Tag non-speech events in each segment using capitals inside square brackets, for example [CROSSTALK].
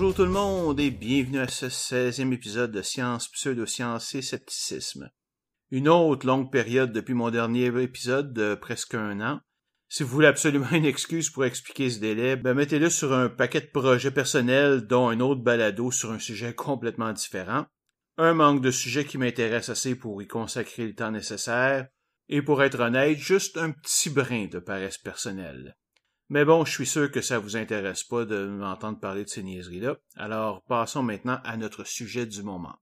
Bonjour tout le monde et bienvenue à ce 16e épisode de Science, Pseudoscience et Scepticisme. Une autre longue période depuis mon dernier épisode de presque un an. Si vous voulez absolument [LAUGHS] une excuse pour expliquer ce délai, ben mettez-le sur un paquet de projets personnels dont un autre balado sur un sujet complètement différent. Un manque de sujet qui m'intéresse assez pour y consacrer le temps nécessaire, et pour être honnête, juste un petit brin de paresse personnelle. Mais bon, je suis sûr que ça vous intéresse pas de m'entendre parler de ces niaiseries-là. Alors, passons maintenant à notre sujet du moment.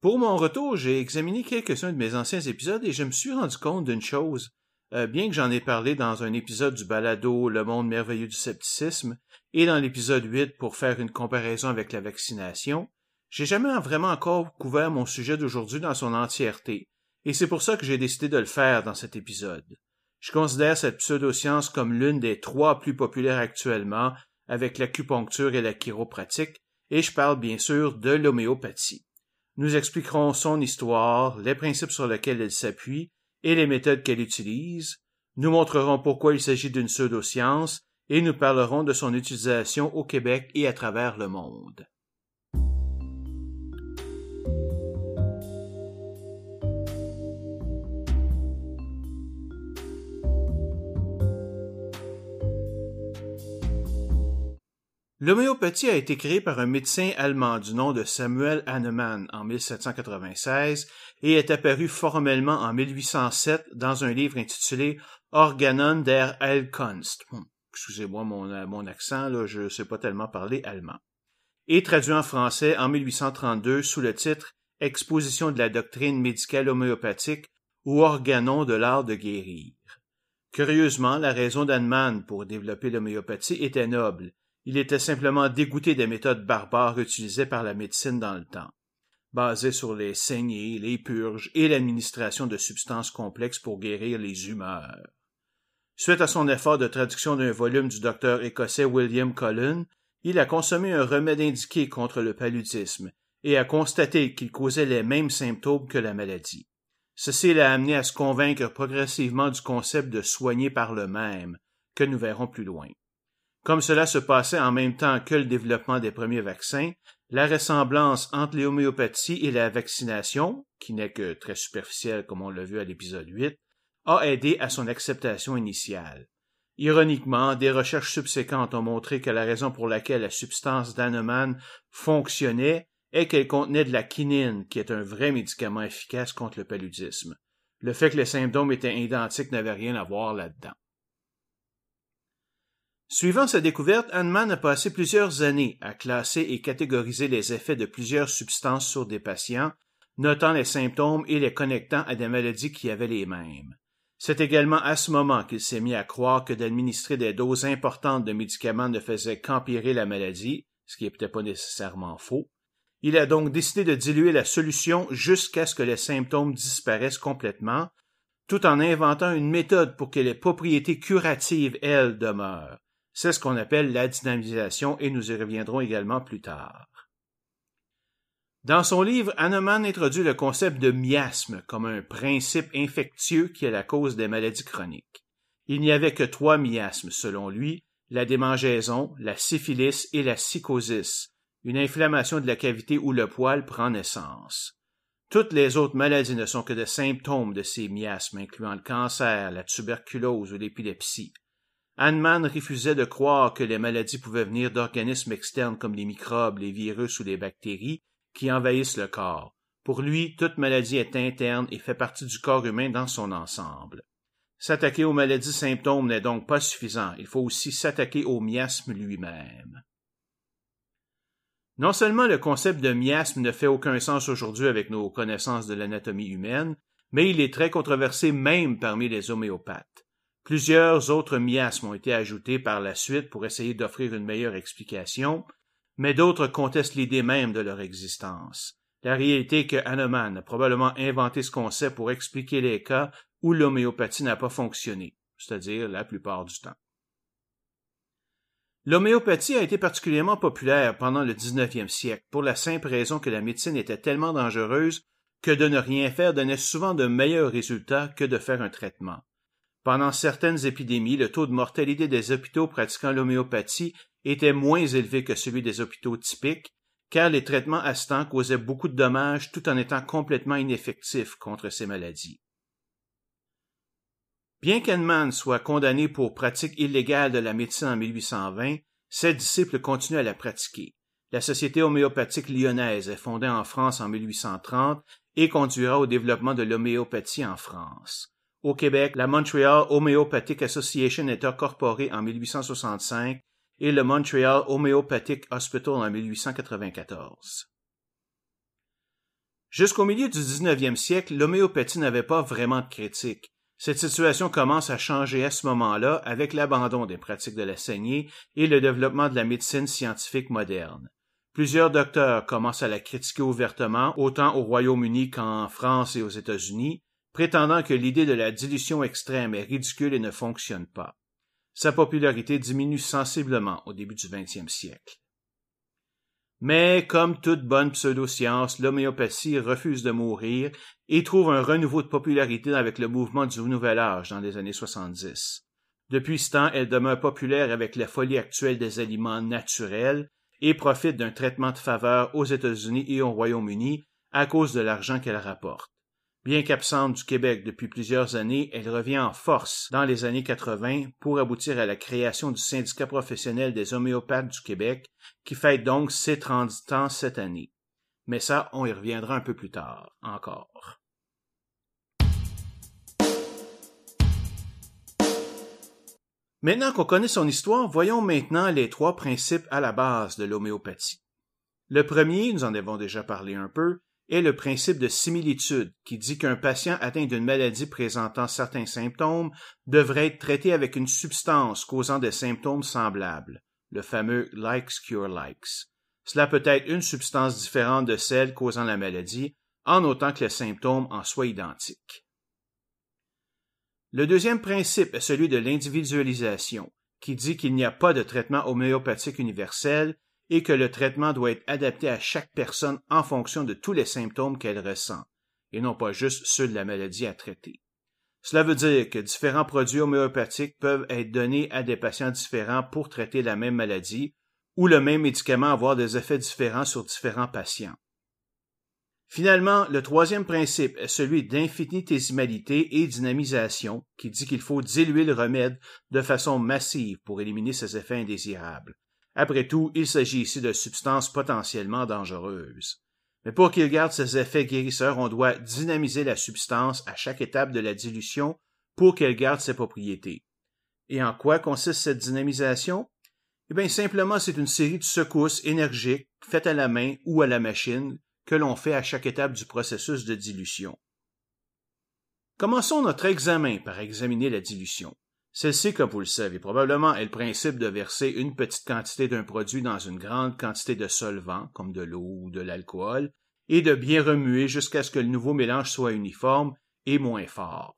Pour mon retour, j'ai examiné quelques-uns de mes anciens épisodes et je me suis rendu compte d'une chose. Euh, bien que j'en ai parlé dans un épisode du balado Le monde merveilleux du scepticisme et dans l'épisode 8 pour faire une comparaison avec la vaccination, j'ai jamais vraiment encore couvert mon sujet d'aujourd'hui dans son entièreté, et c'est pour ça que j'ai décidé de le faire dans cet épisode. Je considère cette pseudoscience comme l'une des trois plus populaires actuellement, avec l'acupuncture et la chiropratique, et je parle bien sûr de l'homéopathie. Nous expliquerons son histoire, les principes sur lesquels elle s'appuie et les méthodes qu'elle utilise. Nous montrerons pourquoi il s'agit d'une pseudoscience et nous parlerons de son utilisation au Québec et à travers le monde. L'homéopathie a été créée par un médecin allemand du nom de Samuel Hahnemann en 1796 et est apparue formellement en 1807 dans un livre intitulé Organon der Heilkunst. Excusez-moi mon, euh, mon accent, là, je ne sais pas tellement parler allemand. Et traduit en français en 1832 sous le titre Exposition de la doctrine médicale homéopathique ou Organon de l'art de guérir. Curieusement, la raison d'Hahnemann pour développer l'homéopathie était noble il était simplement dégoûté des méthodes barbares utilisées par la médecine dans le temps, basées sur les saignées, les purges et l'administration de substances complexes pour guérir les humeurs. Suite à son effort de traduction d'un volume du docteur écossais William Cullen, il a consommé un remède indiqué contre le paludisme et a constaté qu'il causait les mêmes symptômes que la maladie. Ceci l'a amené à se convaincre progressivement du concept de soigner par le même, que nous verrons plus loin. Comme cela se passait en même temps que le développement des premiers vaccins, la ressemblance entre l'homéopathie et la vaccination, qui n'est que très superficielle comme on l'a vu à l'épisode 8, a aidé à son acceptation initiale. Ironiquement, des recherches subséquentes ont montré que la raison pour laquelle la substance d'Hahnemann fonctionnait est qu'elle contenait de la quinine, qui est un vrai médicament efficace contre le paludisme. Le fait que les symptômes étaient identiques n'avait rien à voir là-dedans. Suivant sa découverte, Hahnemann a passé plusieurs années à classer et catégoriser les effets de plusieurs substances sur des patients, notant les symptômes et les connectant à des maladies qui avaient les mêmes. C'est également à ce moment qu'il s'est mis à croire que d'administrer des doses importantes de médicaments ne faisait qu'empirer la maladie, ce qui n'est peut-être pas nécessairement faux. Il a donc décidé de diluer la solution jusqu'à ce que les symptômes disparaissent complètement, tout en inventant une méthode pour que les propriétés curatives, elles, demeurent. C'est ce qu'on appelle la dynamisation et nous y reviendrons également plus tard. Dans son livre, Hahnemann introduit le concept de miasme comme un principe infectieux qui est la cause des maladies chroniques. Il n'y avait que trois miasmes, selon lui, la démangeaison, la syphilis et la psychosis, une inflammation de la cavité où le poil prend naissance. Toutes les autres maladies ne sont que des symptômes de ces miasmes, incluant le cancer, la tuberculose ou l'épilepsie. Hahnemann refusait de croire que les maladies pouvaient venir d'organismes externes comme les microbes, les virus ou les bactéries qui envahissent le corps. Pour lui, toute maladie est interne et fait partie du corps humain dans son ensemble. S'attaquer aux maladies symptômes n'est donc pas suffisant, il faut aussi s'attaquer au miasme lui-même. Non seulement le concept de miasme ne fait aucun sens aujourd'hui avec nos connaissances de l'anatomie humaine, mais il est très controversé même parmi les homéopathes. Plusieurs autres miasmes ont été ajoutés par la suite pour essayer d'offrir une meilleure explication, mais d'autres contestent l'idée même de leur existence. La réalité est que Hahnemann a probablement inventé ce concept pour expliquer les cas où l'homéopathie n'a pas fonctionné, c'est-à-dire la plupart du temps. L'homéopathie a été particulièrement populaire pendant le XIXe siècle pour la simple raison que la médecine était tellement dangereuse que de ne rien faire donnait souvent de meilleurs résultats que de faire un traitement. Pendant certaines épidémies, le taux de mortalité des hôpitaux pratiquant l'homéopathie était moins élevé que celui des hôpitaux typiques, car les traitements assistants causaient beaucoup de dommages tout en étant complètement ineffectifs contre ces maladies. Bien qu'Henneman soit condamné pour pratique illégale de la médecine en 1820, ses disciples continuent à la pratiquer. La Société homéopathique lyonnaise est fondée en France en 1830 et conduira au développement de l'homéopathie en France. Au Québec, la Montreal Homeopathic Association est incorporée en 1865 et le Montreal Homeopathic Hospital en 1894. Jusqu'au milieu du 19e siècle, l'homéopathie n'avait pas vraiment de critique. Cette situation commence à changer à ce moment-là avec l'abandon des pratiques de la saignée et le développement de la médecine scientifique moderne. Plusieurs docteurs commencent à la critiquer ouvertement, autant au Royaume-Uni qu'en France et aux États-Unis, prétendant que l'idée de la dilution extrême est ridicule et ne fonctionne pas. Sa popularité diminue sensiblement au début du XXe siècle. Mais, comme toute bonne pseudoscience, l'homéopathie refuse de mourir et trouve un renouveau de popularité avec le mouvement du Nouvel Âge dans les années 70. Depuis ce temps, elle demeure populaire avec la folie actuelle des aliments naturels et profite d'un traitement de faveur aux États-Unis et au Royaume-Uni à cause de l'argent qu'elle rapporte. Bien qu'absente du Québec depuis plusieurs années, elle revient en force dans les années 80 pour aboutir à la création du syndicat professionnel des homéopathes du Québec, qui fête donc ses 30 ans cette année. Mais ça, on y reviendra un peu plus tard encore. Maintenant qu'on connaît son histoire, voyons maintenant les trois principes à la base de l'homéopathie. Le premier, nous en avons déjà parlé un peu, est le principe de similitude, qui dit qu'un patient atteint d'une maladie présentant certains symptômes devrait être traité avec une substance causant des symptômes semblables, le fameux likes cure likes. Cela peut être une substance différente de celle causant la maladie, en autant que les symptômes en soient identiques. Le deuxième principe est celui de l'individualisation, qui dit qu'il n'y a pas de traitement homéopathique universel et que le traitement doit être adapté à chaque personne en fonction de tous les symptômes qu'elle ressent, et non pas juste ceux de la maladie à traiter. Cela veut dire que différents produits homéopathiques peuvent être donnés à des patients différents pour traiter la même maladie, ou le même médicament avoir des effets différents sur différents patients. Finalement, le troisième principe est celui d'infinitésimalité et dynamisation, qui dit qu'il faut diluer le remède de façon massive pour éliminer ses effets indésirables. Après tout, il s'agit ici de substances potentiellement dangereuses. Mais pour qu'il garde ses effets guérisseurs, on doit dynamiser la substance à chaque étape de la dilution pour qu'elle garde ses propriétés. Et en quoi consiste cette dynamisation? Eh bien, simplement, c'est une série de secousses énergiques faites à la main ou à la machine que l'on fait à chaque étape du processus de dilution. Commençons notre examen par examiner la dilution. Celle-ci, comme vous le savez probablement, est le principe de verser une petite quantité d'un produit dans une grande quantité de solvant, comme de l'eau ou de l'alcool, et de bien remuer jusqu'à ce que le nouveau mélange soit uniforme et moins fort.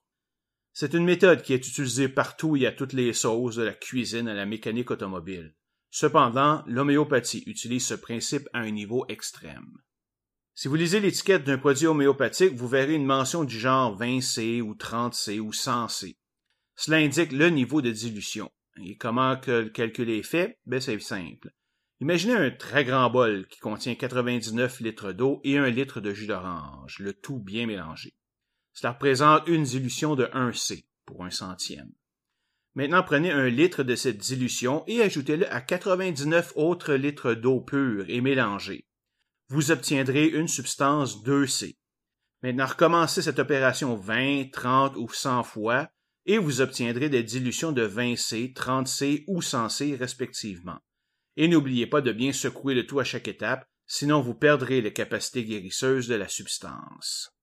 C'est une méthode qui est utilisée partout et à toutes les sauces, de la cuisine à la mécanique automobile. Cependant, l'homéopathie utilise ce principe à un niveau extrême. Si vous lisez l'étiquette d'un produit homéopathique, vous verrez une mention du genre 20C ou 30C ou 100C. Cela indique le niveau de dilution. Et comment que le calcul est fait? Ben, c'est simple. Imaginez un très grand bol qui contient 99 litres d'eau et un litre de jus d'orange, le tout bien mélangé. Cela représente une dilution de 1 C pour un centième. Maintenant, prenez un litre de cette dilution et ajoutez-le à 99 autres litres d'eau pure et mélangée. Vous obtiendrez une substance 2C. Maintenant, recommencez cette opération 20, 30 ou 100 fois et vous obtiendrez des dilutions de 20C, 30C ou 100C respectivement. Et n'oubliez pas de bien secouer le tout à chaque étape, sinon vous perdrez les capacités guérisseuses de la substance.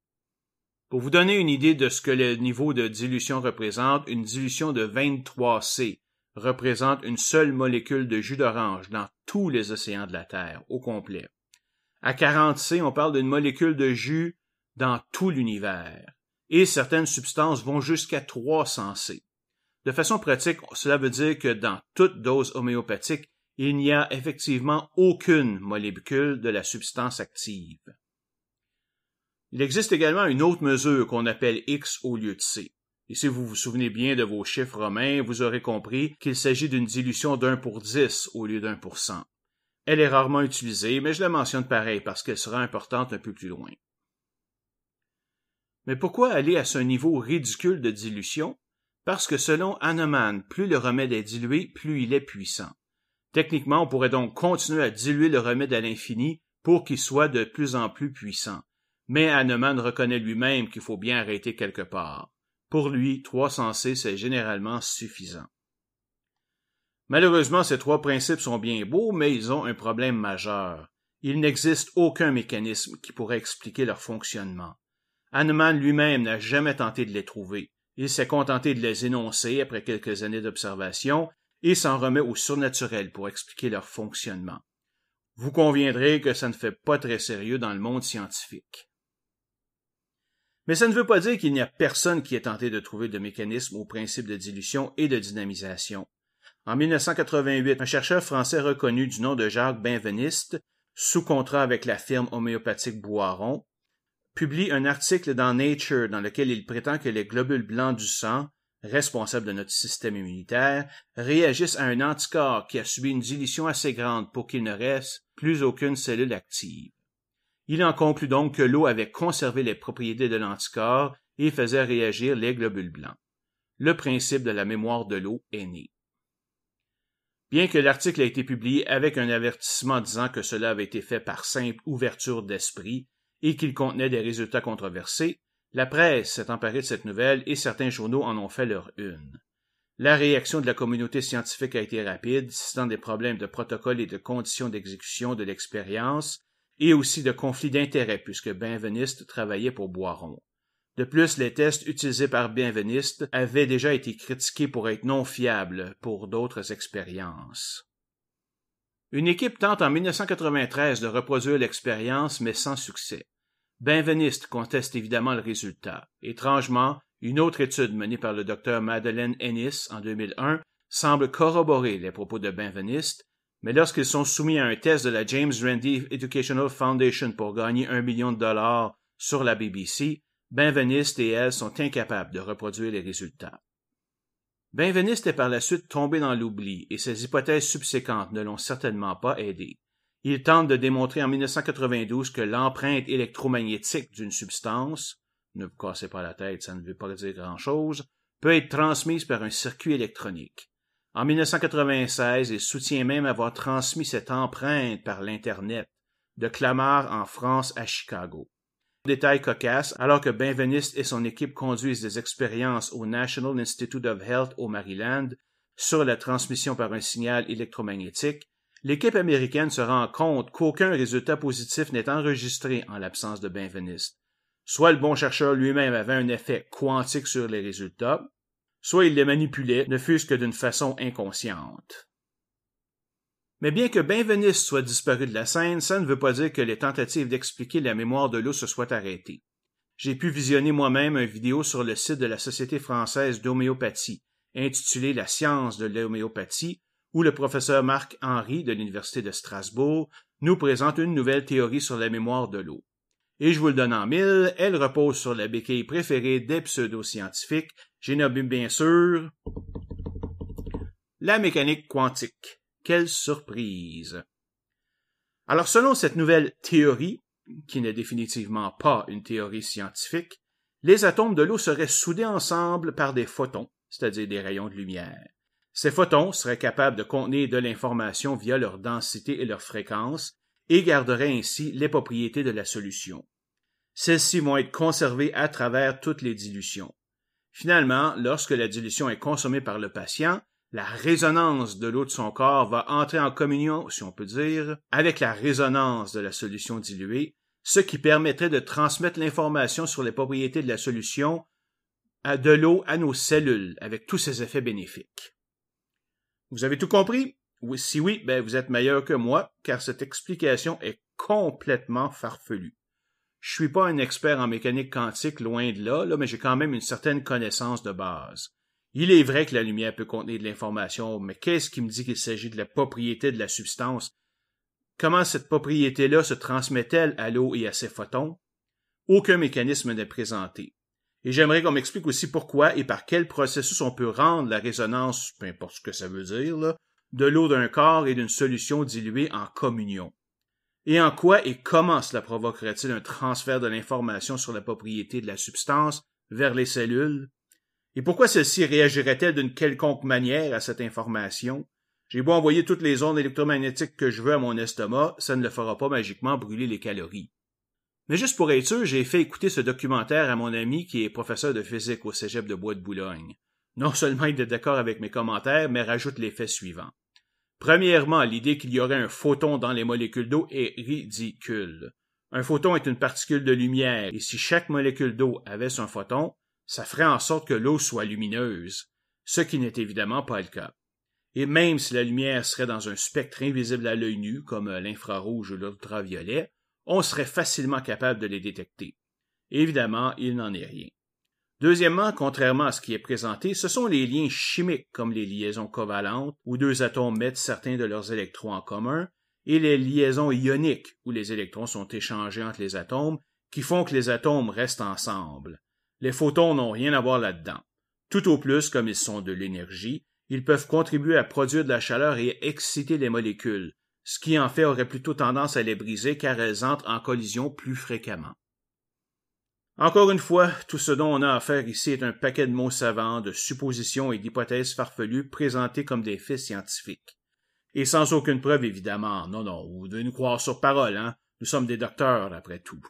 Pour vous donner une idée de ce que le niveau de dilution représente, une dilution de 23C représente une seule molécule de jus d'orange dans tous les océans de la Terre, au complet. À 40C, on parle d'une molécule de jus dans tout l'univers et certaines substances vont jusqu'à 300 C. De façon pratique, cela veut dire que dans toute dose homéopathique, il n'y a effectivement aucune molécule de la substance active. Il existe également une autre mesure qu'on appelle X au lieu de C. Et si vous vous souvenez bien de vos chiffres romains, vous aurez compris qu'il s'agit d'une dilution d'un pour dix au lieu d'un pour cent. Elle est rarement utilisée, mais je la mentionne pareil parce qu'elle sera importante un peu plus loin. Mais pourquoi aller à ce niveau ridicule de dilution? Parce que selon Hahnemann, plus le remède est dilué, plus il est puissant. Techniquement, on pourrait donc continuer à diluer le remède à l'infini pour qu'il soit de plus en plus puissant. Mais Hahnemann reconnaît lui-même qu'il faut bien arrêter quelque part. Pour lui, 300C, c'est généralement suffisant. Malheureusement, ces trois principes sont bien beaux, mais ils ont un problème majeur. Il n'existe aucun mécanisme qui pourrait expliquer leur fonctionnement. Hahnemann lui-même n'a jamais tenté de les trouver. Il s'est contenté de les énoncer après quelques années d'observation et s'en remet au surnaturel pour expliquer leur fonctionnement. Vous conviendrez que ça ne fait pas très sérieux dans le monde scientifique. Mais ça ne veut pas dire qu'il n'y a personne qui ait tenté de trouver de mécanismes aux principes de dilution et de dynamisation. En 1988, un chercheur français reconnu du nom de Jacques Benveniste, sous contrat avec la firme homéopathique Boiron, publie un article dans Nature dans lequel il prétend que les globules blancs du sang, responsables de notre système immunitaire, réagissent à un anticorps qui a subi une dilution assez grande pour qu'il ne reste plus aucune cellule active. Il en conclut donc que l'eau avait conservé les propriétés de l'anticorps et faisait réagir les globules blancs. Le principe de la mémoire de l'eau est né. Bien que l'article ait été publié avec un avertissement disant que cela avait été fait par simple ouverture d'esprit et qu'il contenait des résultats controversés, la presse s'est emparée de cette nouvelle et certains journaux en ont fait leur une. La réaction de la communauté scientifique a été rapide, citant des problèmes de protocole et de conditions d'exécution de l'expérience, et aussi de conflits d'intérêts puisque Benveniste travaillait pour Boiron. De plus, les tests utilisés par Benveniste avaient déjà été critiqués pour être non fiables pour d'autres expériences. Une équipe tente en 1993 de reproduire l'expérience, mais sans succès. Benveniste conteste évidemment le résultat. Étrangement, une autre étude menée par le docteur Madeleine Ennis en 2001 semble corroborer les propos de Benveniste mais lorsqu'ils sont soumis à un test de la James Randi Educational Foundation pour gagner un million de dollars sur la BBC, Benveniste et elle sont incapables de reproduire les résultats. Benveniste est par la suite tombé dans l'oubli et ses hypothèses subséquentes ne l'ont certainement pas aidé. Il tente de démontrer en 1992 que l'empreinte électromagnétique d'une substance, ne vous cassez pas la tête, ça ne veut pas dire grand-chose, peut être transmise par un circuit électronique. En 1996, il soutient même avoir transmis cette empreinte par l'Internet, de Clamart en France à Chicago. Détail cocasse, alors que Benveniste et son équipe conduisent des expériences au National Institute of Health au Maryland sur la transmission par un signal électromagnétique, l'équipe américaine se rend compte qu'aucun résultat positif n'est enregistré en l'absence de Benveniste. Soit le bon chercheur lui-même avait un effet quantique sur les résultats, soit il les manipulait, ne fût-ce que d'une façon inconsciente. Mais bien que Benveniste soit disparu de la scène, ça ne veut pas dire que les tentatives d'expliquer la mémoire de l'eau se soient arrêtées. J'ai pu visionner moi-même une vidéo sur le site de la Société française d'homéopathie, intitulée La science de l'homéopathie, où le professeur Marc Henry de l'Université de Strasbourg nous présente une nouvelle théorie sur la mémoire de l'eau. Et je vous le donne en mille, elle repose sur la béquille préférée des pseudo-scientifiques, j'ai nommé bien sûr la mécanique quantique. Quelle surprise. Alors selon cette nouvelle théorie, qui n'est définitivement pas une théorie scientifique, les atomes de l'eau seraient soudés ensemble par des photons, c'est-à-dire des rayons de lumière. Ces photons seraient capables de contenir de l'information via leur densité et leur fréquence, et garderaient ainsi les propriétés de la solution. Celles-ci vont être conservées à travers toutes les dilutions. Finalement, lorsque la dilution est consommée par le patient, la résonance de l'eau de son corps va entrer en communion, si on peut dire, avec la résonance de la solution diluée, ce qui permettrait de transmettre l'information sur les propriétés de la solution de l'eau à nos cellules, avec tous ses effets bénéfiques. Vous avez tout compris? Si oui, ben vous êtes meilleur que moi, car cette explication est complètement farfelue. Je suis pas un expert en mécanique quantique, loin de là, là mais j'ai quand même une certaine connaissance de base. Il est vrai que la lumière peut contenir de l'information, mais qu'est-ce qui me dit qu'il s'agit de la propriété de la substance? Comment cette propriété-là se transmet-elle à l'eau et à ses photons? Aucun mécanisme n'est présenté. Et j'aimerais qu'on m'explique aussi pourquoi et par quel processus on peut rendre la résonance, peu importe ce que ça veut dire, de l'eau d'un corps et d'une solution diluée en communion. Et en quoi et comment cela provoquerait-il un transfert de l'information sur la propriété de la substance vers les cellules? Et pourquoi celle-ci réagirait-elle d'une quelconque manière à cette information? J'ai beau envoyer toutes les ondes électromagnétiques que je veux à mon estomac, ça ne le fera pas magiquement brûler les calories. Mais juste pour être sûr, j'ai fait écouter ce documentaire à mon ami qui est professeur de physique au cégep de Bois de Boulogne. Non seulement il est d'accord avec mes commentaires, mais rajoute les faits suivants. Premièrement, l'idée qu'il y aurait un photon dans les molécules d'eau est ridicule. Un photon est une particule de lumière, et si chaque molécule d'eau avait son photon, ça ferait en sorte que l'eau soit lumineuse, ce qui n'est évidemment pas le cas. Et même si la lumière serait dans un spectre invisible à l'œil nu, comme l'infrarouge ou l'ultraviolet, on serait facilement capable de les détecter. Évidemment, il n'en est rien. Deuxièmement, contrairement à ce qui est présenté, ce sont les liens chimiques comme les liaisons covalentes, où deux atomes mettent certains de leurs électrons en commun, et les liaisons ioniques, où les électrons sont échangés entre les atomes, qui font que les atomes restent ensemble. Les photons n'ont rien à voir là-dedans. Tout au plus, comme ils sont de l'énergie, ils peuvent contribuer à produire de la chaleur et exciter les molécules, ce qui en fait aurait plutôt tendance à les briser car elles entrent en collision plus fréquemment. Encore une fois, tout ce dont on a à faire ici est un paquet de mots savants, de suppositions et d'hypothèses farfelues présentées comme des faits scientifiques. Et sans aucune preuve, évidemment. Non, non, vous devez nous croire sur parole, hein. Nous sommes des docteurs, après tout.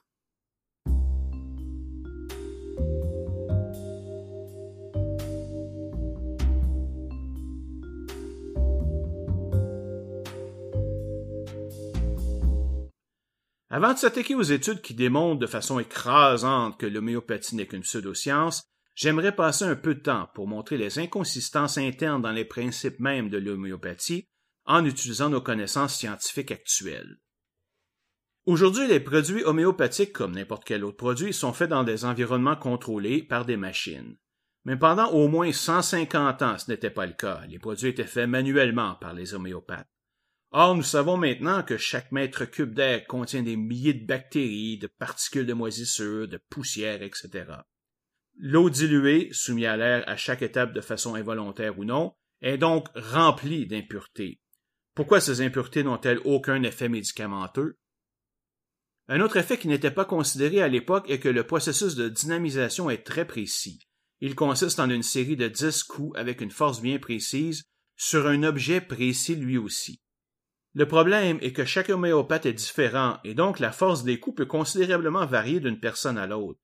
Avant de s'attaquer aux études qui démontrent de façon écrasante que l'homéopathie n'est qu'une pseudoscience, j'aimerais passer un peu de temps pour montrer les inconsistances internes dans les principes mêmes de l'homéopathie en utilisant nos connaissances scientifiques actuelles. Aujourd'hui, les produits homéopathiques, comme n'importe quel autre produit, sont faits dans des environnements contrôlés par des machines. Mais pendant au moins 150 ans, ce n'était pas le cas. Les produits étaient faits manuellement par les homéopathes. Or, nous savons maintenant que chaque mètre cube d'air contient des milliers de bactéries, de particules de moisissure, de poussière, etc. L'eau diluée, soumise à l'air à chaque étape de façon involontaire ou non, est donc remplie d'impuretés. Pourquoi ces impuretés n'ont-elles aucun effet médicamenteux? Un autre effet qui n'était pas considéré à l'époque est que le processus de dynamisation est très précis. Il consiste en une série de dix coups avec une force bien précise sur un objet précis lui aussi. Le problème est que chaque homéopathe est différent et donc la force des coups peut considérablement varier d'une personne à l'autre.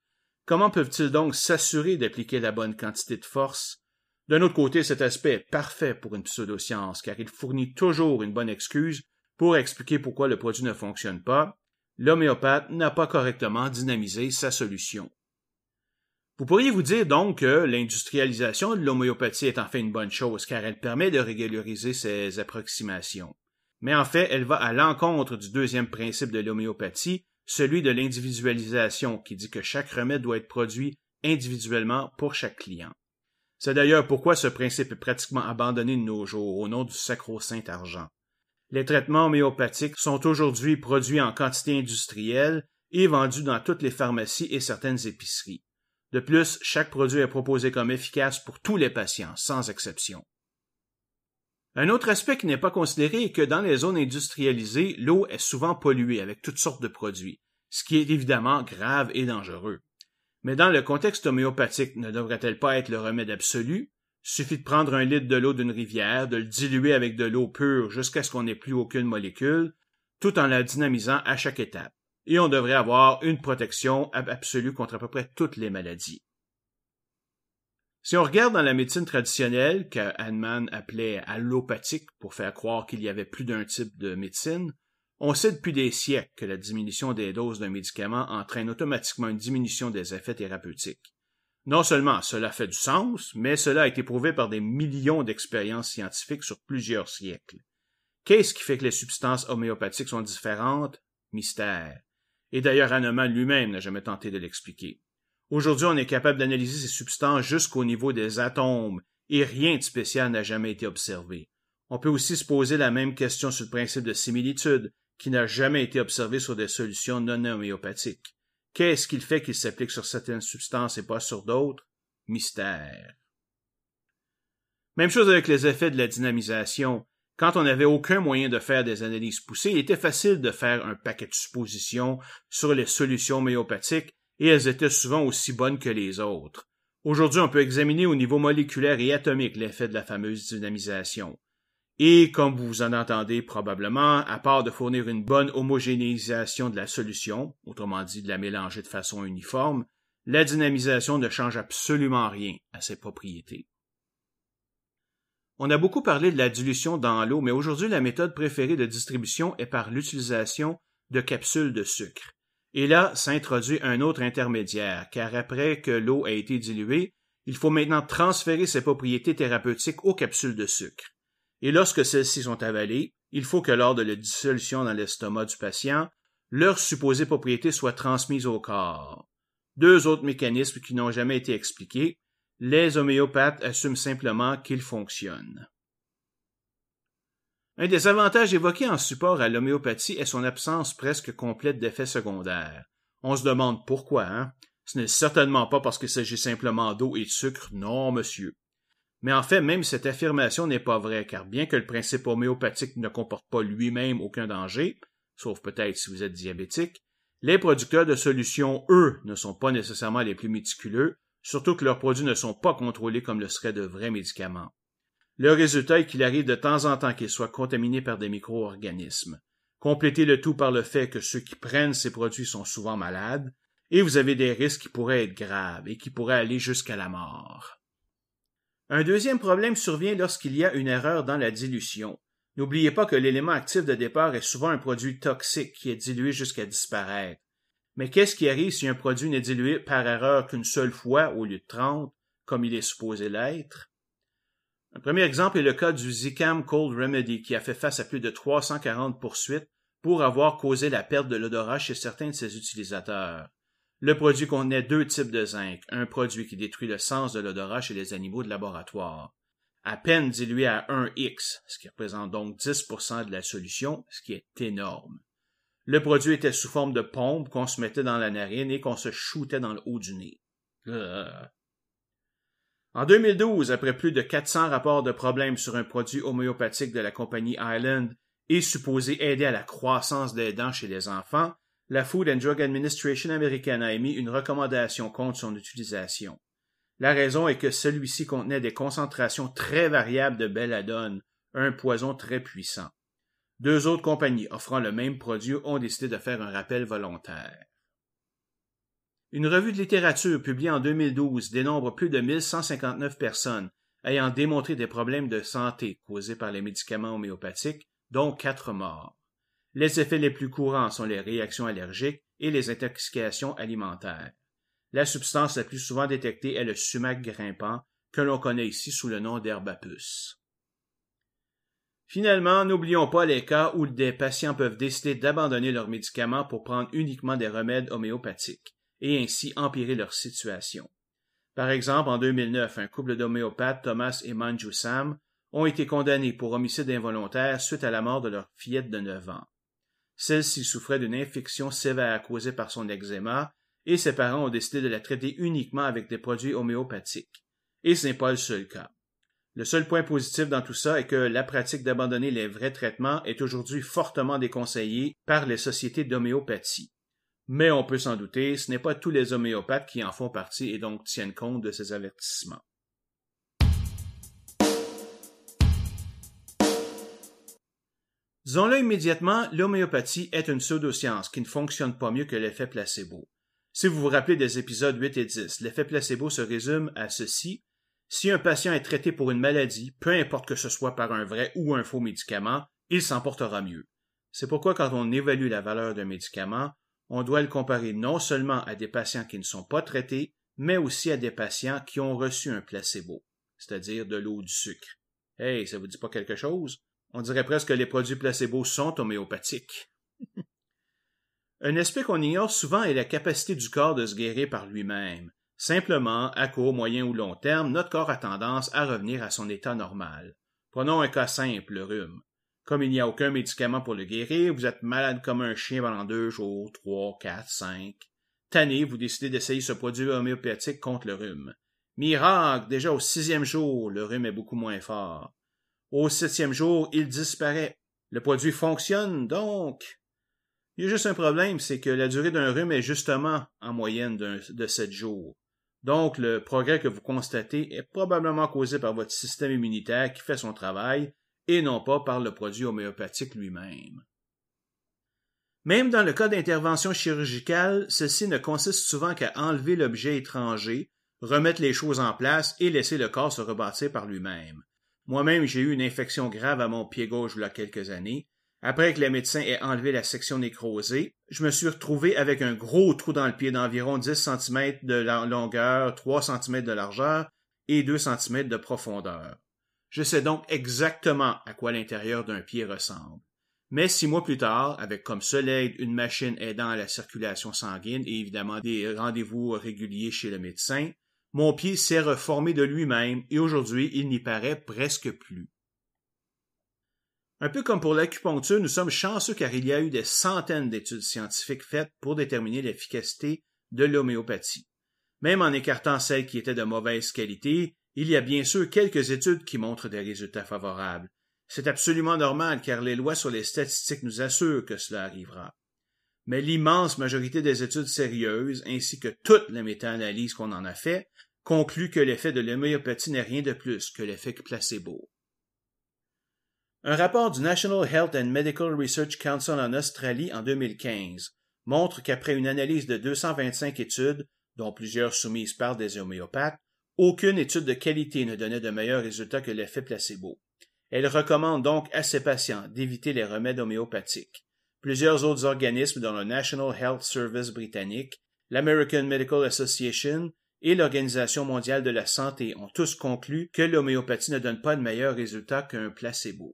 Comment peuvent-ils donc s'assurer d'appliquer la bonne quantité de force? D'un autre côté, cet aspect est parfait pour une pseudoscience car il fournit toujours une bonne excuse pour expliquer pourquoi le produit ne fonctionne pas. L'homéopathe n'a pas correctement dynamisé sa solution. Vous pourriez vous dire donc que l'industrialisation de l'homéopathie est en fait une bonne chose car elle permet de régulariser ses approximations mais en fait, elle va à l'encontre du deuxième principe de l'homéopathie, celui de l'individualisation, qui dit que chaque remède doit être produit individuellement pour chaque client. C'est d'ailleurs pourquoi ce principe est pratiquement abandonné de nos jours au nom du sacro-saint argent. Les traitements homéopathiques sont aujourd'hui produits en quantité industrielle et vendus dans toutes les pharmacies et certaines épiceries. De plus, chaque produit est proposé comme efficace pour tous les patients, sans exception. Un autre aspect qui n'est pas considéré est que dans les zones industrialisées, l'eau est souvent polluée avec toutes sortes de produits, ce qui est évidemment grave et dangereux. Mais dans le contexte homéopathique, ne devrait-elle pas être le remède absolu? Suffit de prendre un litre de l'eau d'une rivière, de le diluer avec de l'eau pure jusqu'à ce qu'on n'ait plus aucune molécule, tout en la dynamisant à chaque étape. Et on devrait avoir une protection absolue contre à peu près toutes les maladies. Si on regarde dans la médecine traditionnelle, que Hahnemann appelait allopathique pour faire croire qu'il y avait plus d'un type de médecine, on sait depuis des siècles que la diminution des doses d'un médicament entraîne automatiquement une diminution des effets thérapeutiques. Non seulement cela fait du sens, mais cela a été prouvé par des millions d'expériences scientifiques sur plusieurs siècles. Qu'est-ce qui fait que les substances homéopathiques sont différentes? Mystère. Et d'ailleurs Hahnemann lui-même n'a jamais tenté de l'expliquer. Aujourd'hui, on est capable d'analyser ces substances jusqu'au niveau des atomes, et rien de spécial n'a jamais été observé. On peut aussi se poser la même question sur le principe de similitude, qui n'a jamais été observé sur des solutions non homéopathiques. Qu'est-ce qu'il fait qu'il s'applique sur certaines substances et pas sur d'autres? Mystère. Même chose avec les effets de la dynamisation. Quand on n'avait aucun moyen de faire des analyses poussées, il était facile de faire un paquet de suppositions sur les solutions homéopathiques et elles étaient souvent aussi bonnes que les autres. Aujourd'hui, on peut examiner au niveau moléculaire et atomique l'effet de la fameuse dynamisation. Et comme vous en entendez probablement, à part de fournir une bonne homogénéisation de la solution, autrement dit de la mélanger de façon uniforme, la dynamisation ne change absolument rien à ses propriétés. On a beaucoup parlé de la dilution dans l'eau, mais aujourd'hui la méthode préférée de distribution est par l'utilisation de capsules de sucre. Et là s'introduit un autre intermédiaire, car après que l'eau a été diluée, il faut maintenant transférer ses propriétés thérapeutiques aux capsules de sucre. Et lorsque celles-ci sont avalées, il faut que lors de la dissolution dans l'estomac du patient, leurs supposées propriétés soient transmises au corps. Deux autres mécanismes qui n'ont jamais été expliqués, les homéopathes assument simplement qu'ils fonctionnent. Un des avantages évoqués en support à l'homéopathie est son absence presque complète d'effets secondaires. On se demande pourquoi, hein? Ce n'est certainement pas parce qu'il s'agit simplement d'eau et de sucre, non, monsieur. Mais en fait, même cette affirmation n'est pas vraie, car bien que le principe homéopathique ne comporte pas lui-même aucun danger, sauf peut-être si vous êtes diabétique, les producteurs de solutions, eux, ne sont pas nécessairement les plus méticuleux, surtout que leurs produits ne sont pas contrôlés comme le seraient de vrais médicaments. Le résultat est qu'il arrive de temps en temps qu'ils soient contaminés par des micro-organismes. Complétez le tout par le fait que ceux qui prennent ces produits sont souvent malades, et vous avez des risques qui pourraient être graves et qui pourraient aller jusqu'à la mort. Un deuxième problème survient lorsqu'il y a une erreur dans la dilution. N'oubliez pas que l'élément actif de départ est souvent un produit toxique qui est dilué jusqu'à disparaître. Mais qu'est-ce qui arrive si un produit n'est dilué par erreur qu'une seule fois au lieu de trente, comme il est supposé l'être? Un premier exemple est le cas du Zicam Cold Remedy qui a fait face à plus de 340 poursuites pour avoir causé la perte de l'odorat chez certains de ses utilisateurs. Le produit contenait deux types de zinc, un produit qui détruit le sens de l'odorat chez les animaux de laboratoire. À peine dilué à 1x, ce qui représente donc 10% de la solution, ce qui est énorme. Le produit était sous forme de pompe qu'on se mettait dans la narine et qu'on se shootait dans le haut du nez. En 2012, après plus de 400 rapports de problèmes sur un produit homéopathique de la compagnie Island et supposé aider à la croissance des dents chez les enfants, la Food and Drug Administration américaine a émis une recommandation contre son utilisation. La raison est que celui-ci contenait des concentrations très variables de belladone, un poison très puissant. Deux autres compagnies offrant le même produit ont décidé de faire un rappel volontaire. Une revue de littérature publiée en 2012 dénombre plus de 1159 personnes ayant démontré des problèmes de santé causés par les médicaments homéopathiques, dont quatre morts. Les effets les plus courants sont les réactions allergiques et les intoxications alimentaires. La substance la plus souvent détectée est le sumac grimpant, que l'on connaît ici sous le nom d'herbe. Finalement, n'oublions pas les cas où des patients peuvent décider d'abandonner leurs médicaments pour prendre uniquement des remèdes homéopathiques et ainsi empirer leur situation. Par exemple, en 2009, un couple d'homéopathes, Thomas et Manju Sam, ont été condamnés pour homicide involontaire suite à la mort de leur fillette de 9 ans. Celle-ci souffrait d'une infection sévère causée par son eczéma et ses parents ont décidé de la traiter uniquement avec des produits homéopathiques. Et ce n'est pas le seul cas. Le seul point positif dans tout ça est que la pratique d'abandonner les vrais traitements est aujourd'hui fortement déconseillée par les sociétés d'homéopathie. Mais on peut s'en douter, ce n'est pas tous les homéopathes qui en font partie et donc tiennent compte de ces avertissements. Disons-le immédiatement, l'homéopathie est une pseudoscience qui ne fonctionne pas mieux que l'effet placebo. Si vous vous rappelez des épisodes 8 et 10, l'effet placebo se résume à ceci. Si un patient est traité pour une maladie, peu importe que ce soit par un vrai ou un faux médicament, il s'en portera mieux. C'est pourquoi quand on évalue la valeur d'un médicament, on doit le comparer non seulement à des patients qui ne sont pas traités, mais aussi à des patients qui ont reçu un placebo, c'est-à-dire de l'eau du sucre. Hey, ça vous dit pas quelque chose? On dirait presque que les produits placebo sont homéopathiques. [LAUGHS] un aspect qu'on ignore souvent est la capacité du corps de se guérir par lui-même. Simplement, à court, moyen ou long terme, notre corps a tendance à revenir à son état normal. Prenons un cas simple, le rhume. Comme il n'y a aucun médicament pour le guérir, vous êtes malade comme un chien pendant deux jours, trois, quatre, cinq. tanné, vous décidez d'essayer ce produit homéopathique contre le rhume. Miracle, déjà au sixième jour, le rhume est beaucoup moins fort. Au septième jour, il disparaît. Le produit fonctionne donc. Il y a juste un problème, c'est que la durée d'un rhume est justement en moyenne de sept jours. Donc, le progrès que vous constatez est probablement causé par votre système immunitaire qui fait son travail et non pas par le produit homéopathique lui-même. Même dans le cas d'intervention chirurgicale, ceci ne consiste souvent qu'à enlever l'objet étranger, remettre les choses en place et laisser le corps se rebâtir par lui-même. Moi-même, j'ai eu une infection grave à mon pied gauche il y a quelques années. Après que le médecin ait enlevé la section nécrosée, je me suis retrouvé avec un gros trou dans le pied d'environ 10 cm de longueur, 3 cm de largeur et 2 cm de profondeur. Je sais donc exactement à quoi l'intérieur d'un pied ressemble. Mais six mois plus tard, avec comme seule aide une machine aidant à la circulation sanguine et évidemment des rendez-vous réguliers chez le médecin, mon pied s'est reformé de lui-même et aujourd'hui il n'y paraît presque plus. Un peu comme pour l'acupuncture, nous sommes chanceux car il y a eu des centaines d'études scientifiques faites pour déterminer l'efficacité de l'homéopathie. Même en écartant celles qui étaient de mauvaise qualité, il y a bien sûr quelques études qui montrent des résultats favorables. C'est absolument normal car les lois sur les statistiques nous assurent que cela arrivera. Mais l'immense majorité des études sérieuses, ainsi que toutes les méta-analyses qu'on en a fait, concluent que l'effet de l'homéopathie n'est rien de plus que l'effet placebo. Un rapport du National Health and Medical Research Council en Australie en 2015 montre qu'après une analyse de 225 études, dont plusieurs soumises par des homéopathes, aucune étude de qualité ne donnait de meilleurs résultats que l'effet placebo. Elle recommande donc à ses patients d'éviter les remèdes homéopathiques. Plusieurs autres organismes dont le National Health Service britannique, l'American Medical Association et l'Organisation mondiale de la santé ont tous conclu que l'homéopathie ne donne pas de meilleurs résultats qu'un placebo.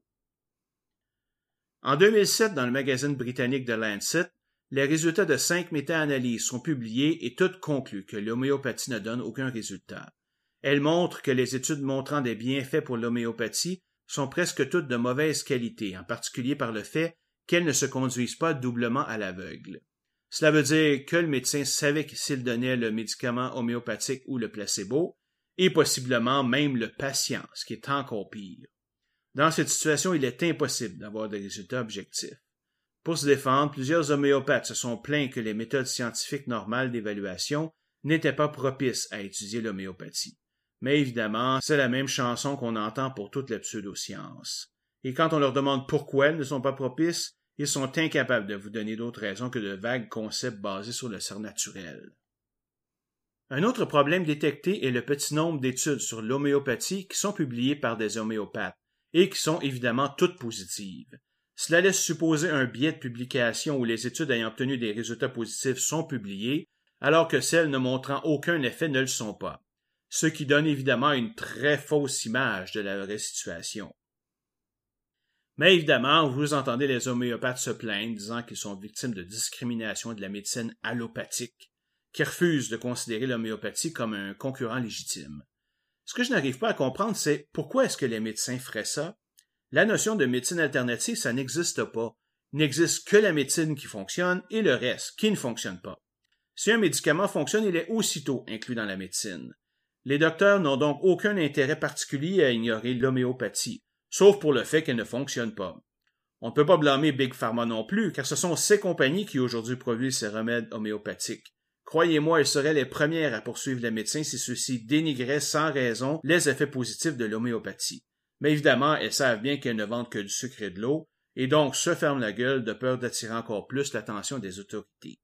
En 2007, dans le magazine britannique The Lancet, les résultats de cinq méta-analyses sont publiés et toutes concluent que l'homéopathie ne donne aucun résultat. Elles montrent que les études montrant des bienfaits pour l'homéopathie sont presque toutes de mauvaise qualité, en particulier par le fait qu'elles ne se conduisent pas doublement à l'aveugle. Cela veut dire que le médecin savait s'il donnait le médicament homéopathique ou le placebo, et possiblement même le patient, ce qui est encore pire. Dans cette situation, il est impossible d'avoir des résultats objectifs. Pour se défendre, plusieurs homéopathes se sont plaints que les méthodes scientifiques normales d'évaluation n'étaient pas propices à étudier l'homéopathie. Mais évidemment, c'est la même chanson qu'on entend pour toutes les pseudosciences. Et quand on leur demande pourquoi elles ne sont pas propices, ils sont incapables de vous donner d'autres raisons que de vagues concepts basés sur le surnaturel. Un autre problème détecté est le petit nombre d'études sur l'homéopathie qui sont publiées par des homéopathes, et qui sont évidemment toutes positives. Cela laisse supposer un biais de publication où les études ayant obtenu des résultats positifs sont publiées, alors que celles ne montrant aucun effet ne le sont pas, ce qui donne évidemment une très fausse image de la vraie situation. Mais évidemment, vous entendez les homéopathes se plaindre, disant qu'ils sont victimes de discrimination de la médecine allopathique, qui refuse de considérer l'homéopathie comme un concurrent légitime. Ce que je n'arrive pas à comprendre, c'est pourquoi est-ce que les médecins feraient ça? La notion de médecine alternative, ça n'existe pas. Il n'existe que la médecine qui fonctionne et le reste qui ne fonctionne pas. Si un médicament fonctionne, il est aussitôt inclus dans la médecine. Les docteurs n'ont donc aucun intérêt particulier à ignorer l'homéopathie, sauf pour le fait qu'elle ne fonctionne pas. On ne peut pas blâmer Big Pharma non plus, car ce sont ces compagnies qui aujourd'hui produisent ces remèdes homéopathiques. Croyez-moi, elles seraient les premières à poursuivre les médecins si ceux-ci dénigraient sans raison les effets positifs de l'homéopathie. Mais évidemment, elles savent bien qu'elles ne vendent que du sucre et de l'eau, et donc se ferment la gueule de peur d'attirer encore plus l'attention des autorités.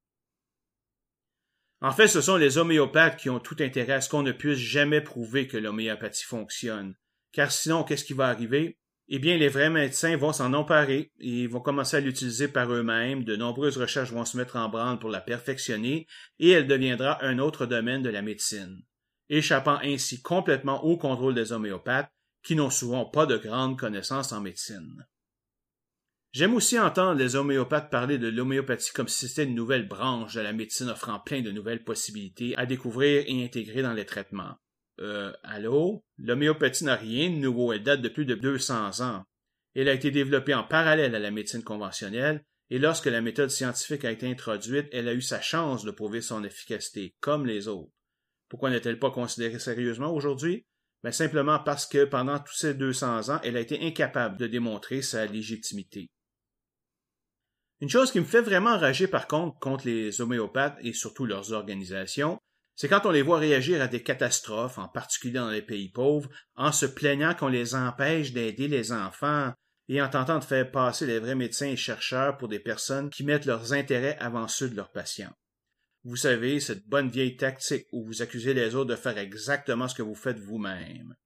En fait, ce sont les homéopathes qui ont tout intérêt à ce qu'on ne puisse jamais prouver que l'homéopathie fonctionne, car sinon, qu'est-ce qui va arriver? eh bien, les vrais médecins vont s'en emparer et vont commencer à l'utiliser par eux-mêmes. De nombreuses recherches vont se mettre en branle pour la perfectionner et elle deviendra un autre domaine de la médecine, échappant ainsi complètement au contrôle des homéopathes qui n'ont souvent pas de grandes connaissances en médecine. J'aime aussi entendre les homéopathes parler de l'homéopathie comme si c'était une nouvelle branche de la médecine offrant plein de nouvelles possibilités à découvrir et intégrer dans les traitements. Euh, allô? L'homéopathie n'a rien de nouveau, elle date de plus de 200 ans. Elle a été développée en parallèle à la médecine conventionnelle et lorsque la méthode scientifique a été introduite, elle a eu sa chance de prouver son efficacité, comme les autres. Pourquoi n'est-elle pas considérée sérieusement aujourd'hui? Ben simplement parce que pendant tous ces 200 ans, elle a été incapable de démontrer sa légitimité. Une chose qui me fait vraiment enrager par contre contre les homéopathes et surtout leurs organisations, c'est quand on les voit réagir à des catastrophes, en particulier dans les pays pauvres, en se plaignant qu'on les empêche d'aider les enfants et en tentant de faire passer les vrais médecins et chercheurs pour des personnes qui mettent leurs intérêts avant ceux de leurs patients. Vous savez, cette bonne vieille tactique où vous accusez les autres de faire exactement ce que vous faites vous-même.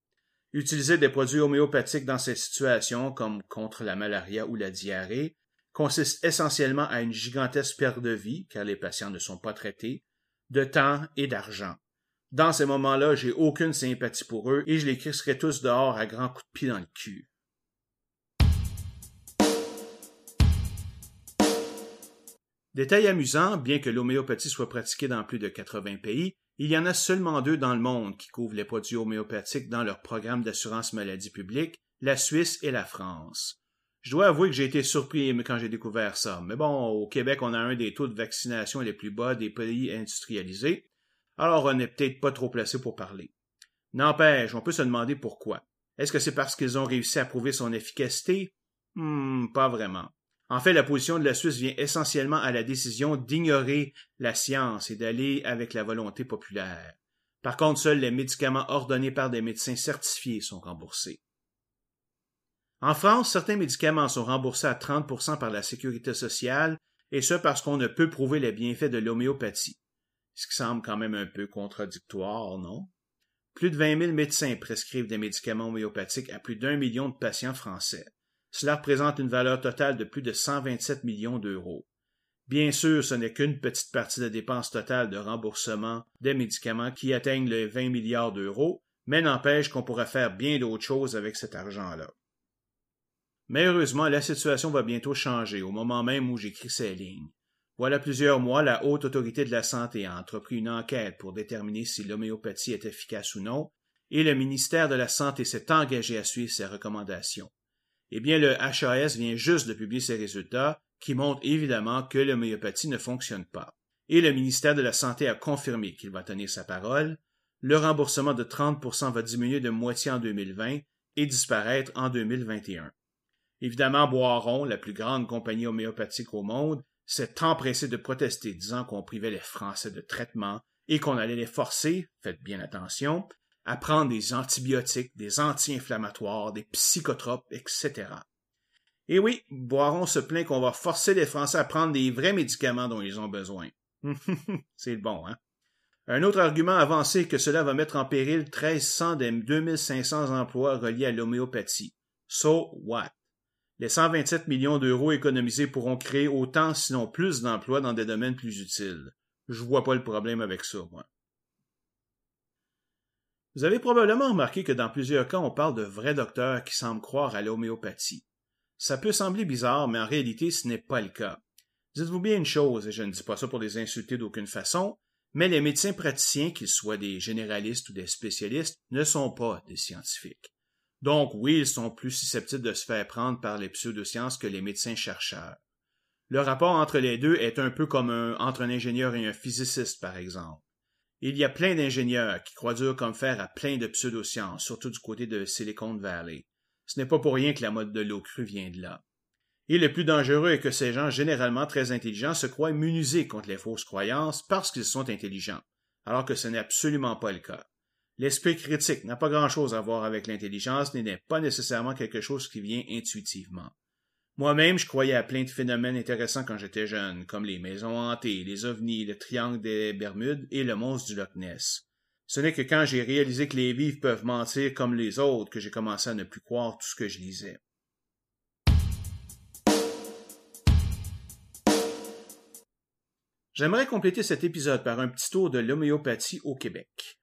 Utiliser des produits homéopathiques dans ces situations, comme contre la malaria ou la diarrhée, consiste essentiellement à une gigantesque perte de vie, car les patients ne sont pas traités, de temps et d'argent. Dans ces moments-là, j'ai aucune sympathie pour eux et je les crisserai tous dehors à grands coups de pied dans le cul. Détail amusant, bien que l'homéopathie soit pratiquée dans plus de 80 pays, il y en a seulement deux dans le monde qui couvrent les produits homéopathiques dans leur programme d'assurance maladie publique, la Suisse et la France. Je dois avouer que j'ai été surpris quand j'ai découvert ça. Mais bon, au Québec, on a un des taux de vaccination les plus bas des pays industrialisés, alors on n'est peut-être pas trop placé pour parler. N'empêche, on peut se demander pourquoi. Est-ce que c'est parce qu'ils ont réussi à prouver son efficacité? Hmm, pas vraiment. En fait, la position de la Suisse vient essentiellement à la décision d'ignorer la science et d'aller avec la volonté populaire. Par contre, seuls les médicaments ordonnés par des médecins certifiés sont remboursés. En France, certains médicaments sont remboursés à 30% par la sécurité sociale, et ce parce qu'on ne peut prouver les bienfaits de l'homéopathie. Ce qui semble quand même un peu contradictoire, non? Plus de 20 000 médecins prescrivent des médicaments homéopathiques à plus d'un million de patients français. Cela représente une valeur totale de plus de 127 millions d'euros. Bien sûr, ce n'est qu'une petite partie de la dépense totale de remboursement des médicaments qui atteignent les 20 milliards d'euros, mais n'empêche qu'on pourrait faire bien d'autres choses avec cet argent-là. Mais heureusement, la situation va bientôt changer au moment même où j'écris ces lignes. Voilà plusieurs mois, la Haute Autorité de la Santé a entrepris une enquête pour déterminer si l'homéopathie est efficace ou non, et le ministère de la Santé s'est engagé à suivre ses recommandations. Eh bien, le HAS vient juste de publier ses résultats, qui montrent évidemment que l'homéopathie ne fonctionne pas. Et le ministère de la Santé a confirmé qu'il va tenir sa parole. Le remboursement de 30% va diminuer de moitié en 2020 et disparaître en 2021. Évidemment, Boiron, la plus grande compagnie homéopathique au monde, s'est empressé de protester, disant qu'on privait les Français de traitement et qu'on allait les forcer, faites bien attention, à prendre des antibiotiques, des anti-inflammatoires, des psychotropes, etc. Et oui, Boiron se plaint qu'on va forcer les Français à prendre des vrais médicaments dont ils ont besoin. [LAUGHS] C'est bon, hein? Un autre argument avancé que cela va mettre en péril 1300 des 2500 emplois reliés à l'homéopathie. So what? Les 127 millions d'euros économisés pourront créer autant, sinon plus d'emplois dans des domaines plus utiles. Je vois pas le problème avec ça, moi. Vous avez probablement remarqué que dans plusieurs cas, on parle de vrais docteurs qui semblent croire à l'homéopathie. Ça peut sembler bizarre, mais en réalité, ce n'est pas le cas. Dites-vous bien une chose, et je ne dis pas ça pour les insulter d'aucune façon, mais les médecins praticiens, qu'ils soient des généralistes ou des spécialistes, ne sont pas des scientifiques. Donc oui, ils sont plus susceptibles de se faire prendre par les pseudosciences que les médecins chercheurs. Le rapport entre les deux est un peu comme entre un ingénieur et un physiciste, par exemple. Il y a plein d'ingénieurs qui croient dur comme fer à plein de pseudosciences, surtout du côté de Silicon Valley. Ce n'est pas pour rien que la mode de l'eau crue vient de là. Et le plus dangereux est que ces gens généralement très intelligents se croient immunisés contre les fausses croyances parce qu'ils sont intelligents, alors que ce n'est absolument pas le cas. L'esprit critique n'a pas grand-chose à voir avec l'intelligence, n'est pas nécessairement quelque chose qui vient intuitivement. Moi-même, je croyais à plein de phénomènes intéressants quand j'étais jeune, comme les maisons hantées, les ovnis, le triangle des Bermudes et le monstre du Loch Ness. Ce n'est que quand j'ai réalisé que les vivres peuvent mentir comme les autres que j'ai commencé à ne plus croire tout ce que je lisais. J'aimerais compléter cet épisode par un petit tour de l'homéopathie au Québec.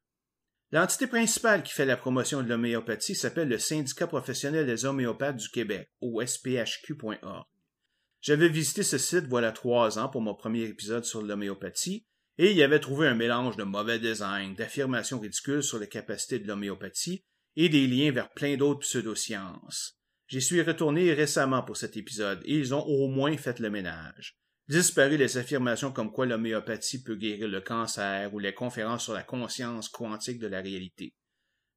L'entité principale qui fait la promotion de l'homéopathie s'appelle le Syndicat professionnel des homéopathes du Québec, ou SPHQ.org. J'avais visité ce site voilà trois ans pour mon premier épisode sur l'homéopathie, et y avait trouvé un mélange de mauvais design, d'affirmations ridicules sur les capacités de l'homéopathie et des liens vers plein d'autres pseudosciences. J'y suis retourné récemment pour cet épisode et ils ont au moins fait le ménage. Disparu les affirmations comme quoi l'homéopathie peut guérir le cancer ou les conférences sur la conscience quantique de la réalité.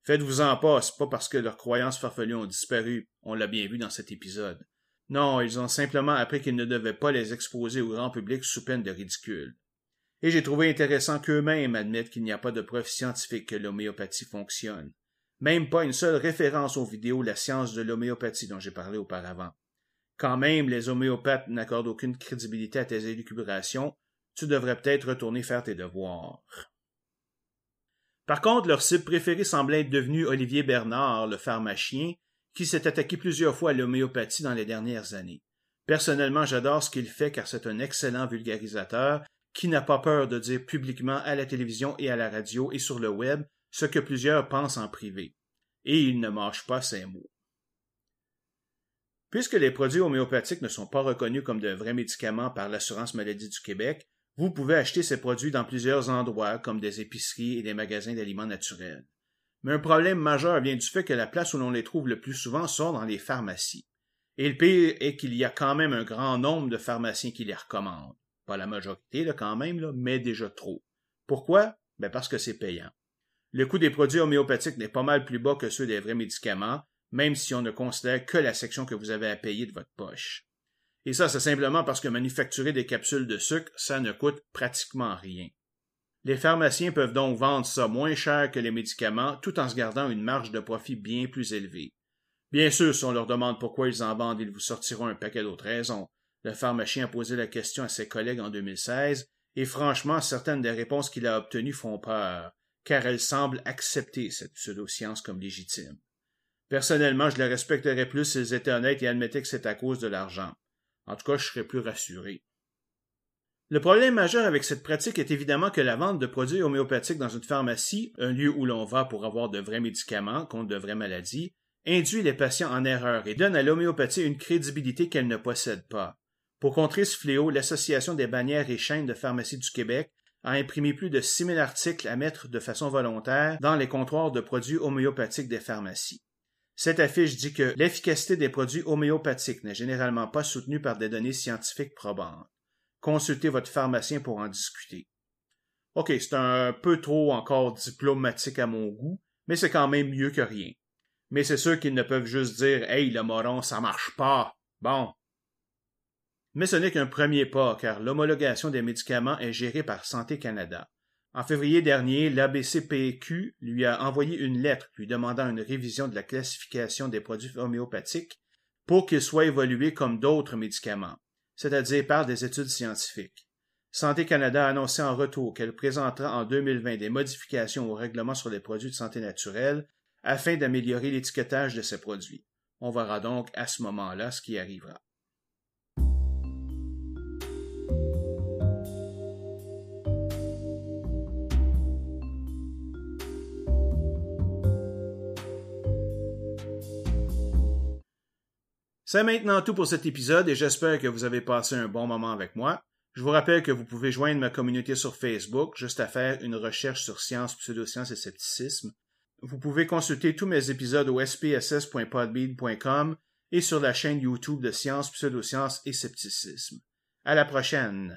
Faites-vous-en pas, c'est pas parce que leurs croyances farfelues ont disparu, on l'a bien vu dans cet épisode. Non, ils ont simplement appris qu'ils ne devaient pas les exposer au grand public sous peine de ridicule. Et j'ai trouvé intéressant qu'eux-mêmes admettent qu'il n'y a pas de preuve scientifique que l'homéopathie fonctionne. Même pas une seule référence aux vidéos La science de l'homéopathie dont j'ai parlé auparavant. Quand même les homéopathes n'accordent aucune crédibilité à tes élucubrations, tu devrais peut-être retourner faire tes devoirs. Par contre, leur cible préféré semblait être devenu Olivier Bernard, le pharmacien, qui s'est attaqué plusieurs fois à l'homéopathie dans les dernières années. Personnellement, j'adore ce qu'il fait car c'est un excellent vulgarisateur qui n'a pas peur de dire publiquement à la télévision et à la radio et sur le web ce que plusieurs pensent en privé. Et il ne mâche pas ses mots. Puisque les produits homéopathiques ne sont pas reconnus comme de vrais médicaments par l'assurance maladie du Québec, vous pouvez acheter ces produits dans plusieurs endroits comme des épiceries et des magasins d'aliments naturels. Mais un problème majeur vient du fait que la place où l'on les trouve le plus souvent sont dans les pharmacies. Et le pire est qu'il y a quand même un grand nombre de pharmaciens qui les recommandent. Pas la majorité, là, quand même, là, mais déjà trop. Pourquoi? Ben parce que c'est payant. Le coût des produits homéopathiques n'est pas mal plus bas que ceux des vrais médicaments, même si on ne considère que la section que vous avez à payer de votre poche. Et ça, c'est simplement parce que manufacturer des capsules de sucre, ça ne coûte pratiquement rien. Les pharmaciens peuvent donc vendre ça moins cher que les médicaments tout en se gardant une marge de profit bien plus élevée. Bien sûr, si on leur demande pourquoi ils en vendent, ils vous sortiront un paquet d'autres raisons. Le pharmacien a posé la question à ses collègues en 2016, et franchement, certaines des réponses qu'il a obtenues font peur, car elles semblent accepter cette pseudo-science comme légitime. Personnellement, je les respecterais plus s'ils étaient honnêtes et admettaient que c'est à cause de l'argent. En tout cas, je serais plus rassuré. Le problème majeur avec cette pratique est évidemment que la vente de produits homéopathiques dans une pharmacie, un lieu où l'on va pour avoir de vrais médicaments contre de vraies maladies, induit les patients en erreur et donne à l'homéopathie une crédibilité qu'elle ne possède pas. Pour contrer ce fléau, l'Association des bannières et chaînes de pharmacie du Québec a imprimé plus de 6000 articles à mettre de façon volontaire dans les comptoirs de produits homéopathiques des pharmacies. Cette affiche dit que l'efficacité des produits homéopathiques n'est généralement pas soutenue par des données scientifiques probantes. Consultez votre pharmacien pour en discuter. OK, c'est un peu trop encore diplomatique à mon goût, mais c'est quand même mieux que rien. Mais c'est sûr qu'ils ne peuvent juste dire Hey, le moron, ça marche pas. Bon. Mais ce n'est qu'un premier pas, car l'homologation des médicaments est gérée par Santé Canada. En février dernier, l'ABCPQ lui a envoyé une lettre lui demandant une révision de la classification des produits homéopathiques pour qu'ils soient évolués comme d'autres médicaments, c'est-à-dire par des études scientifiques. Santé Canada a annoncé en retour qu'elle présentera en 2020 des modifications au règlement sur les produits de santé naturelle afin d'améliorer l'étiquetage de ces produits. On verra donc à ce moment-là ce qui arrivera. C'est maintenant tout pour cet épisode et j'espère que vous avez passé un bon moment avec moi. Je vous rappelle que vous pouvez joindre ma communauté sur Facebook, juste à faire une recherche sur science, pseudosciences et scepticisme. Vous pouvez consulter tous mes épisodes au spss.podbean.com et sur la chaîne YouTube de Science, Pseudosciences et Scepticisme. À la prochaine!